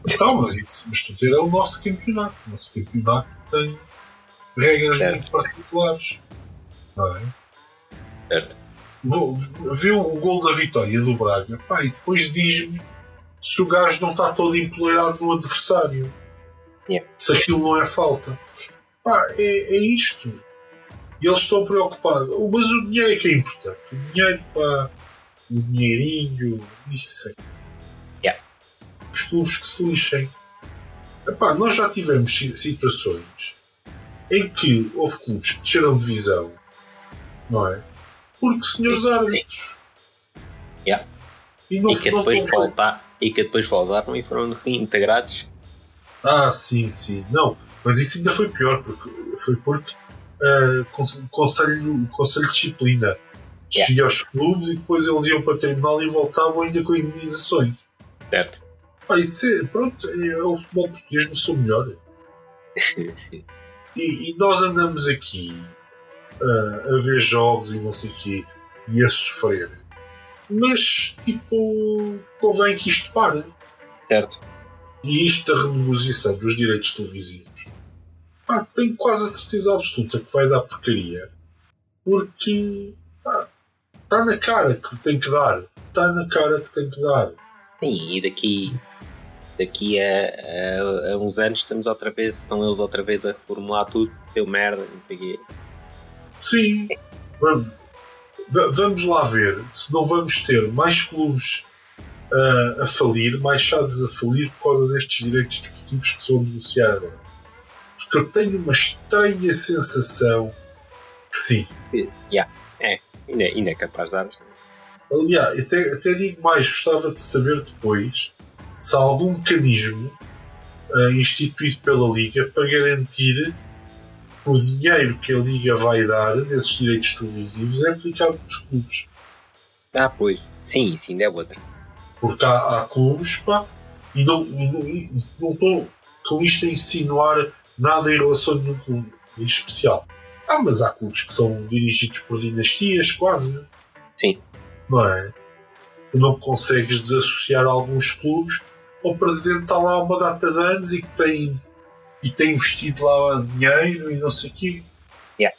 Então, mas isso, mas estou a dizer, é o nosso campeonato. O nosso campeonato tem regras Certo. muito particulares. Não é? Certo. Vou- Vê o gol da vitória do Braga pá, e depois diz-me se o gajo não está todo empoleirado no adversário. Yeah. Se aquilo não é falta. Pá, é, é isto. E eles estão preocupados. Mas o dinheiro é que é importante. O dinheiro, pá, o dinheirinho, isso é. Yeah. Os clubes que se lixem. Epá, nós já tivemos si- situações em que houve clubes que desceram de divisão, não é? Porque senhores Sim, sim. árbitros. Yeah. E E que depois voltar, e que depois voltaram e foram reintegrados. Ah, sim, sim. Não, mas isso ainda foi pior, porque foi porque conse- conselho, conselho de disciplina descia aos clubes e depois eles iam para o terminal e voltavam ainda com indenizações. Certo? Ah, isso é, pronto, é, o futebol português seu melhor. [laughs] E, e nós andamos aqui ah, a ver jogos e não sei o quê e a sofrer. Mas, tipo, convém que isto pare. Certo. E isto da renegociação dos direitos televisivos, pá, tenho quase a certeza absoluta que vai dar porcaria. Porque está na cara que tem que dar. Está na cara que tem que dar. Sim, e daqui, daqui a, a, a uns anos estamos outra vez, estão eles outra vez a reformular tudo, deu merda, não sei o quê. Sim, vamos, va- vamos lá ver se não vamos ter mais clubes ah, a falir, mais chaves a falir por causa destes direitos desportivos que negociar agora. Porque eu tenho uma estranha sensação que sim. Yeah. É, ainda, ainda é capaz de dar. Aliás, até, até digo mais, gostava de saber depois se há algum mecanismo ah, instituído pela Liga para garantir que o dinheiro que a Liga vai dar desses direitos televisivos é aplicado nos clubes. Ah, pois. Sim, isso ainda é outra. Porque há, há clubes, pá, e não e estou com isto a insinuar nada em relação a nenhum clube em especial. Ah, mas há clubes que são dirigidos por dinastias, quase. Sim. Não é? Tu não consegues desassociar alguns clubes. O presidente está lá há uma data de anos e que tem, e tem investido lá dinheiro e não sei o quê. Yeah.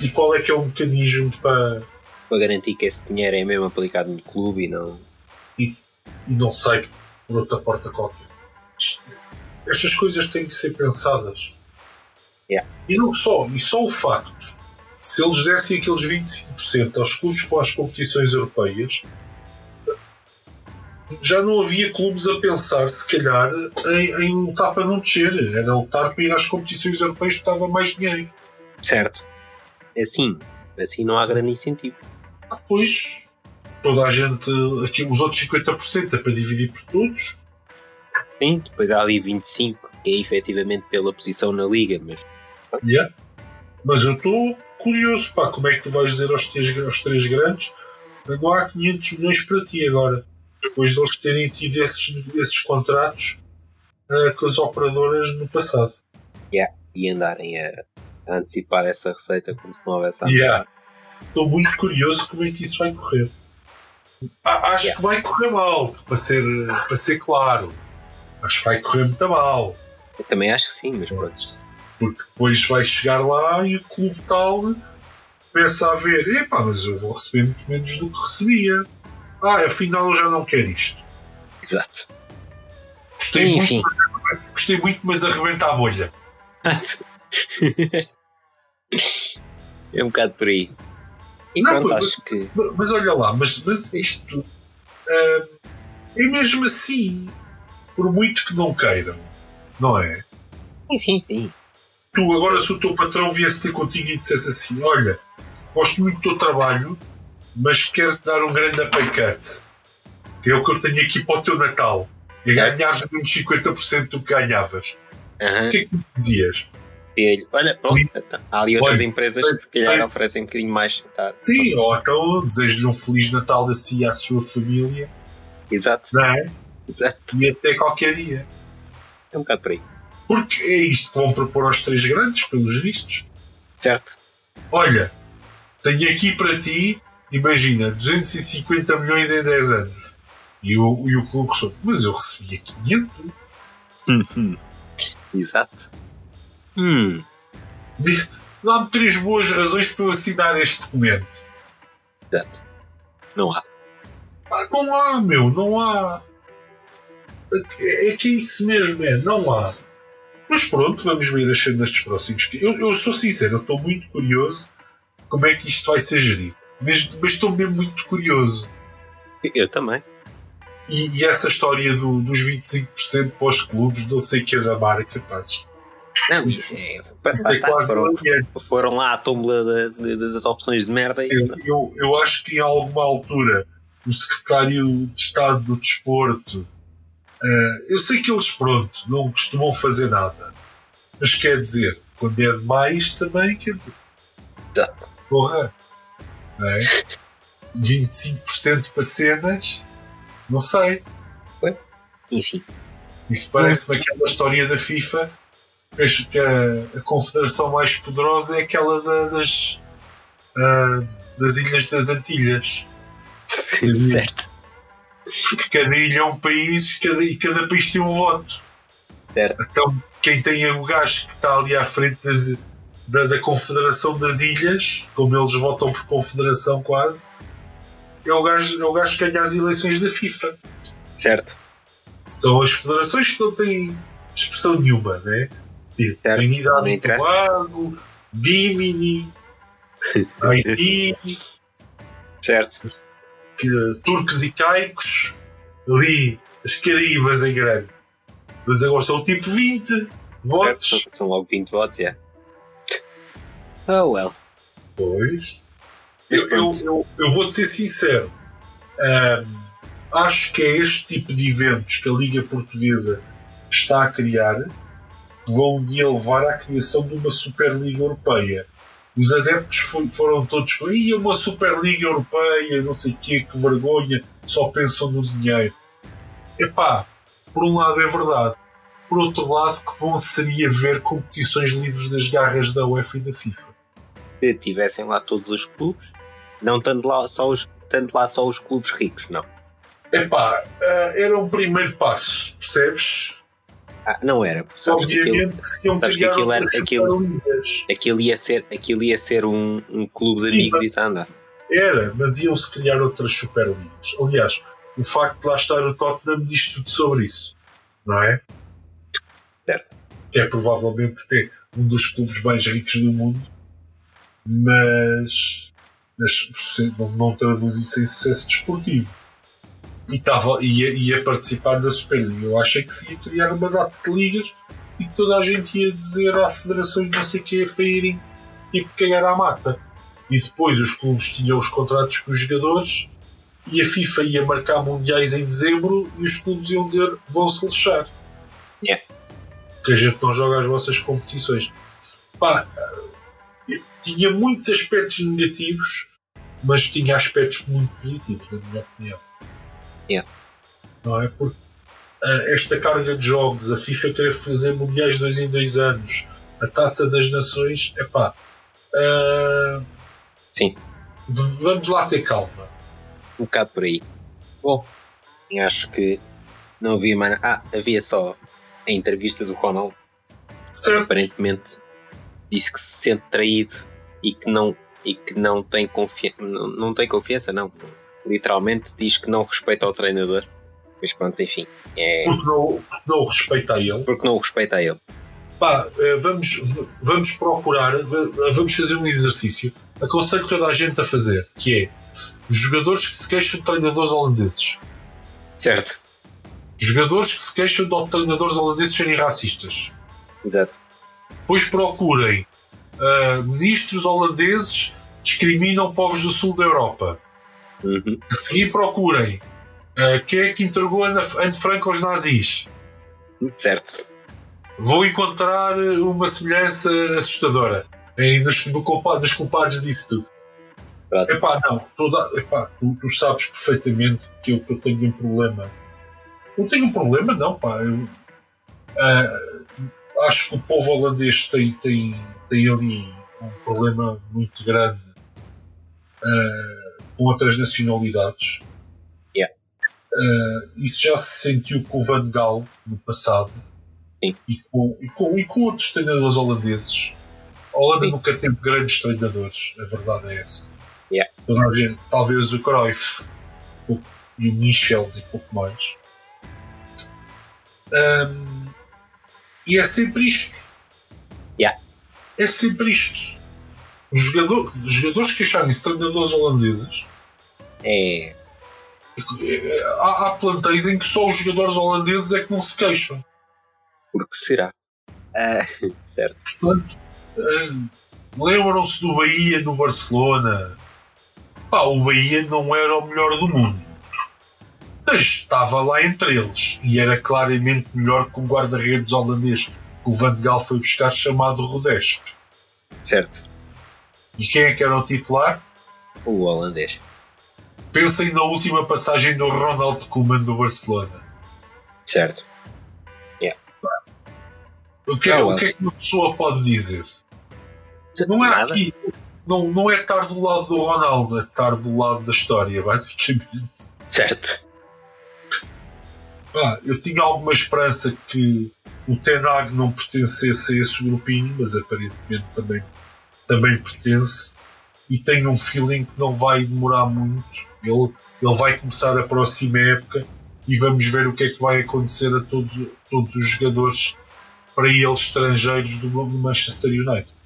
E qual é que é o mecanismo para. Para garantir que esse dinheiro é mesmo aplicado no clube e não. e não sai por outra porta qualquer. Estas coisas têm que ser pensadas. Yeah. E não só, e só o facto, se eles dessem aqueles 25% aos clubes que vão às competições europeias, já não havia clubes a pensar, se calhar, em, em lutar para não descer. Era lutar para ir às competições europeias que dava mais dinheiro. Certo. Assim, assim não há grande incentivo. Ah, pois, toda a gente, aqui, os outros 50% é para dividir por todos. Sim, depois há ali 25, que é efetivamente pela posição na liga, mas Yeah. Mas eu estou curioso, pá, como é que tu vais dizer aos três, aos três grandes não há 500 milhões para ti agora. Depois de eles terem tido esses, esses contratos uh, com as operadoras no passado. Yeah. E andarem a, a antecipar essa receita como se não houvesse nada. Yeah. Estou muito curioso como é que isso vai correr. Acho yeah. que vai correr mal, para ser, para ser claro. Acho que vai correr muito mal. Eu também acho que sim, mas pronto. Porque depois vai chegar lá e o clube tal começa a ver, epá, mas eu vou receber muito menos do que recebia. Ah, afinal eu já não quero isto. Exato. Gostei, Enfim. muito, mas, gostei muito, mas arrebenta a bolha. [laughs] é um bocado por aí. E não, pronto, mas, acho que. Mas, olha lá, mas, mas isto. Uh, é mesmo assim. Por muito que não queiram, não é? Sim, sim, sim. Tu agora, se o teu patrão viesse ter contigo e dissesse assim: Olha, gosto muito do teu trabalho, mas quero-te dar um grande. Que é o que eu tenho aqui para o teu Natal. E ganhares menos 50% do que ganhavas. Uhum. O que é que me dizias? Olha, pronto, então, há ali outras Olha, empresas que se calhar oferecem um bocadinho mais. Tá, sim, ou então desejo-lhe um Feliz Natal assim à sua família. Exato. Não é? Exato. E até qualquer dia. É um bocado por aí. Porque é isto que vão propor aos três grandes, pelos vistos. Certo. Olha, tenho aqui para ti, imagina, 250 milhões em 10 anos. E o, e o clube responde, mas eu recebia 500. Exato. Hum. Dá-me três boas razões para eu assinar este documento. Exato. Não há. Ah, não há, meu, não há. É, é que é isso mesmo, é, não há. Mas pronto, vamos ver as cenas dos próximos. Eu, eu sou sincero, eu estou muito curioso como é que isto vai ser gerido. Mas, mas estou mesmo muito curioso. Eu também. E, e essa história do, dos 25% para os clubes, não sei que é da marca, pá. Não, isso, é, isso é quase foram, foram lá à tómbola das opções de merda. E... Eu, eu, eu acho que em alguma altura o secretário de Estado do Desporto Uh, eu sei que eles, pronto, não costumam fazer nada. Mas quer dizer, quando é demais também, quer dizer. Porra! Não é? 25% para cenas, não sei. Enfim. Isso parece-me aquela história da FIFA. que a, a, confederação mais poderosa é aquela da, das, uh, das Ilhas das Antilhas. certo. Porque cada ilha é um país cada, e cada país tem um voto. Certo. Então, quem tem o gajo que está ali à frente das, da, da, Confederação das Ilhas, como eles votam por Confederação quase, é o gajo, é o gajo que ganha as eleições da FIFA. Certo. São as federações que não têm expressão nenhuma, né? Tipo, Trinidade e Tobago, Bimini, [laughs] Haiti. Certo que, turcos e caicos, ali as Caraíbas em grande. Mas agora são tipo 20 votos. São, são logo 20 votos, é. Yeah. Oh well. Pois. Eu, eu, eu, eu vou-te ser sincero. Um, acho que é este tipo de eventos que a Liga Portuguesa está a criar que vão um dia levar à criação de uma Superliga Europeia os adeptos foram todos ia uma Superliga Europeia, não sei o quê, que vergonha, só pensam no dinheiro. Epá, por um lado é verdade. Por outro lado, que bom seria ver competições livres das garras da UEFA e da FIFA. Se tivessem lá todos os clubes, não tanto lá só os, tanto lá só os clubes ricos, não. Epá, uh, era um primeiro passo, percebes? Ah, não era. Sabes Obviamente que, aquilo, que se iam criar aquilo, era, aquilo, aquilo, ia ser, aquilo ia ser um, um clube de Sim, amigos e está a andar. Era, mas iam-se criar outras Superligas. Aliás, o facto de lá estar o Tottenham diz tudo sobre isso, não é? Certo. Que é provavelmente ter um dos clubes mais ricos do mundo, mas, mas não, não traduz isso em sucesso desportivo e estava, ia, ia participar da Superliga. Eu achei que se ia criar uma data de ligas e que toda a gente ia dizer à federação e não sei o que para irem e cagar à mata. E depois os clubes tinham os contratos com os jogadores e a FIFA ia marcar mundiais em dezembro e os clubes iam dizer vão-se lixar. Yeah. Que a gente não joga as vossas competições. pá, tinha muitos aspectos negativos, mas tinha aspectos muito positivos, na minha opinião. Yeah. Não é? Porque uh, esta carga de jogos, a FIFA querer fazer mundiais dois em dois anos, a taça das nações, é pá. Uh, Sim. Vamos lá ter calma. Um bocado por aí. Bom, acho que não havia mais. Ah, havia só a entrevista do Ronald. Certo. Aparentemente disse que se sente traído e que não, e que não tem confiança. Não, não tem confiança, não. Literalmente diz que não respeita o treinador. Mas pronto, enfim. É... Porque não, não respeita a ele. Porque não o respeita a ele. Pá, eh, vamos, vamos procurar, vamos fazer um exercício. Aconselho toda a gente a fazer, que é jogadores que se queixam de treinadores holandeses. Certo. Jogadores que se queixam de treinadores holandeses serem racistas. Exato. Depois procurem uh, ministros holandeses discriminam povos do sul da Europa. Uhum. A seguir procurem uh, quem é que entregou Anne Frank aos nazis. Certo. Vou encontrar uma semelhança assustadora em, nos, no culpado, nos culpados disso tudo. Epá, não, toda, epá, tu, tu sabes perfeitamente que eu, que eu tenho um problema. Não tenho um problema, não, pá. Eu, uh, acho que o povo holandês tem, tem, tem ali um problema muito grande uh, com outras nacionalidades. Yeah. Uh, isso já se sentiu com o Van Gaal no passado Sim. E, com, e, com, e com outros treinadores holandeses. A Holanda Sim. nunca teve grandes treinadores, a verdade é essa. Yeah. Toda a gente, talvez o Cruyff e o Michels e pouco mais. Um, e é sempre isto. Yeah. É sempre isto. Os, jogador, os jogadores queixarem-se de treinadores holandeses. É. Há, há plantéis em que só os jogadores holandeses é que não se queixam. Porque será? Ah, certo. Portanto, uh, lembram-se do Bahia no Barcelona. Pá, o Bahia não era o melhor do mundo. Mas estava lá entre eles. E era claramente melhor que o guarda-redes holandês o Van Gaal foi buscar chamado Rodesp. Certo. E quem é que era o titular? O holandês. Pensem na última passagem do Ronald Koeman do Barcelona. Certo. O que, é, o que é que uma pessoa pode dizer? Não é Nada. aqui. Não, não é estar do lado do Ronaldo, é estar do lado da história, [laughs] basicamente. Certo. Ah, eu tinha alguma esperança que o Tenag não pertencesse a esse grupinho, mas aparentemente também, também pertence. E tenho um feeling que não vai demorar muito. Ele, ele vai começar a próxima época e vamos ver o que é que vai acontecer a todos, todos os jogadores para eles estrangeiros do, do Manchester United.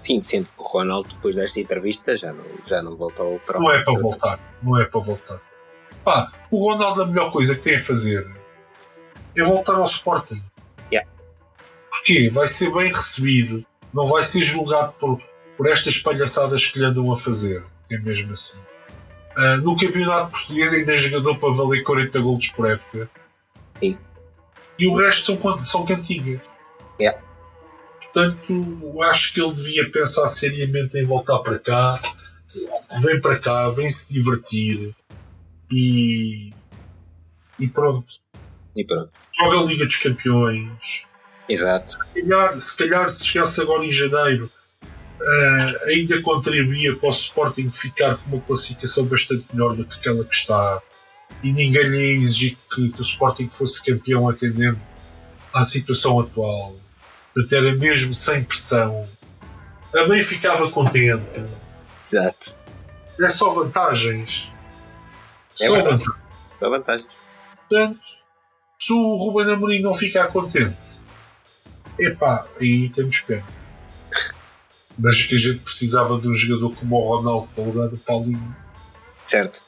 Sim, sendo que o Ronaldo, depois desta entrevista, já não, já não volta ao troco. Não é para voltar. Não é para voltar. Pá, o Ronaldo a melhor coisa que tem a fazer é voltar ao Sporting. Yeah. Porquê? Vai ser bem recebido. Não vai ser julgado por, por estas palhaçadas que lhe andam a fazer. É mesmo assim. Ah, no campeonato português ainda é jogador para valer 40 golos por época. Sim. E o resto são, são cantigas. Yeah. Portanto, acho que ele devia pensar seriamente em voltar para cá. Vem para cá, vem se divertir e, e pronto. E pronto. Joga a Liga dos Campeões. Exato. Se calhar, se, calhar, se chegasse agora em janeiro, ah, ainda contribuía para o Sporting ficar com uma classificação bastante melhor do que aquela que está. E ninguém lhe exigir que, que o Sporting fosse campeão atendendo à situação atual. Portanto, era mesmo sem pressão. Também ficava contente. Exato. É só vantagens. É só verdade. vantagens. A vantagem. Portanto, se o Ruben Amorim não ficar contente, epá, aí temos pena. Mas que a gente precisava de um jogador como o Ronaldo para o lugar do Paulinho. Certo.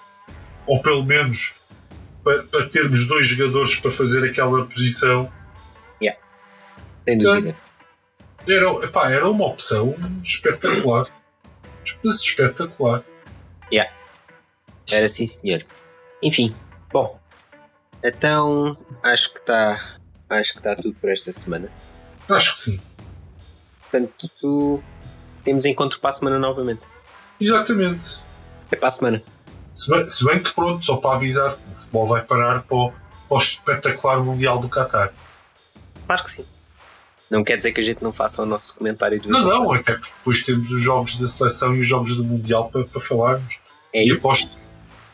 Ou pelo menos para, para termos dois jogadores para fazer aquela posição. Sem dúvida. Era, epá, era uma opção espetacular. Espetacular. Era sim, senhor. Enfim. Bom. Então, acho que está. Acho que está tudo por esta semana. Acho que sim. Portanto, temos encontro para a semana novamente. Exatamente. É para a semana. Se bem, se bem que pronto, só para avisar, o futebol vai parar para o, para o espetacular Mundial do Qatar. Claro que sim. Não quer dizer que a gente não faça o nosso comentário do Não, não, até porque depois temos os jogos da seleção e os jogos do Mundial para, para falarmos. É e isso. aposto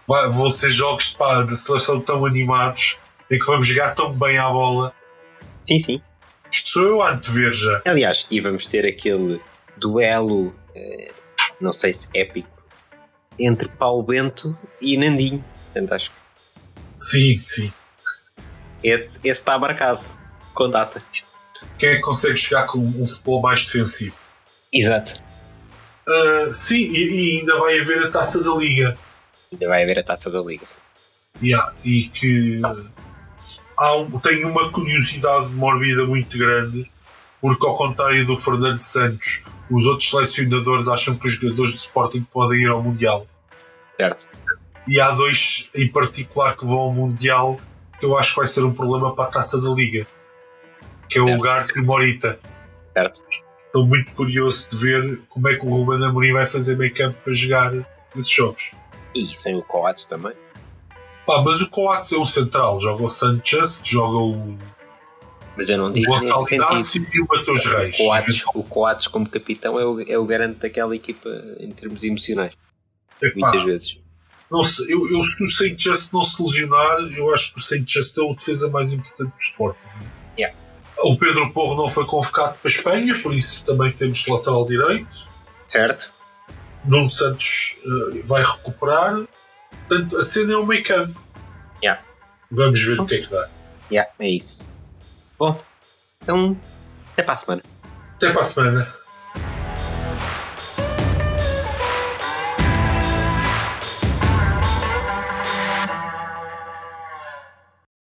vai- vão ser jogos pá, de seleção tão animados em que vamos jogar tão bem à bola. Sim, sim. Isto sou eu a antever já. Aliás, e vamos ter aquele duelo, eh, não sei se épico, entre Paulo Bento e Nandinho. Portanto, acho que Sim, sim. esse, esse está marcado com data. Quem é que consegue jogar com um futebol mais defensivo? Exato. Ah, sim, e, e ainda vai haver a taça da Liga. Ainda vai haver a taça da Liga. sim. Yeah, e que há tenho uma curiosidade mórbida muito grande, porque ao contrário do Fernando Santos, os outros selecionadores acham que os jogadores do Sporting podem ir ao Mundial. Certo. E há dois em particular que vão ao Mundial que eu acho que vai ser um problema para a taça da Liga, que é o Certo. Ugarte e o Morita. Certo. Estou muito curioso de ver como é que o Ruben Amorim vai fazer meio campo para jogar esses jogos. E sem o Coates também. Pá, mas o Coates é um central, joga o Sanchez, joga o Mas eu não o digo Gonçalo sentido. E o Mateus O Reis. Coates, o Coates como capitão é o, é o garante daquela equipa em termos emocionais. Epá, Muitas vezes. não sei, eu, eu, se o Sanchez não se lesionar, eu acho que o Sanchez é o defesa mais importante do Sporting. Yeah. O Pedro Porro não foi convocado para a Espanha, por isso também temos lateral direito. Certo? Nuno Santos eh, vai recuperar. Portanto, a cena é o meio campo. Yeah. Vamos ver o que é que dá. Yeah, é isso. Bom, então até para a semana. Até para a semana.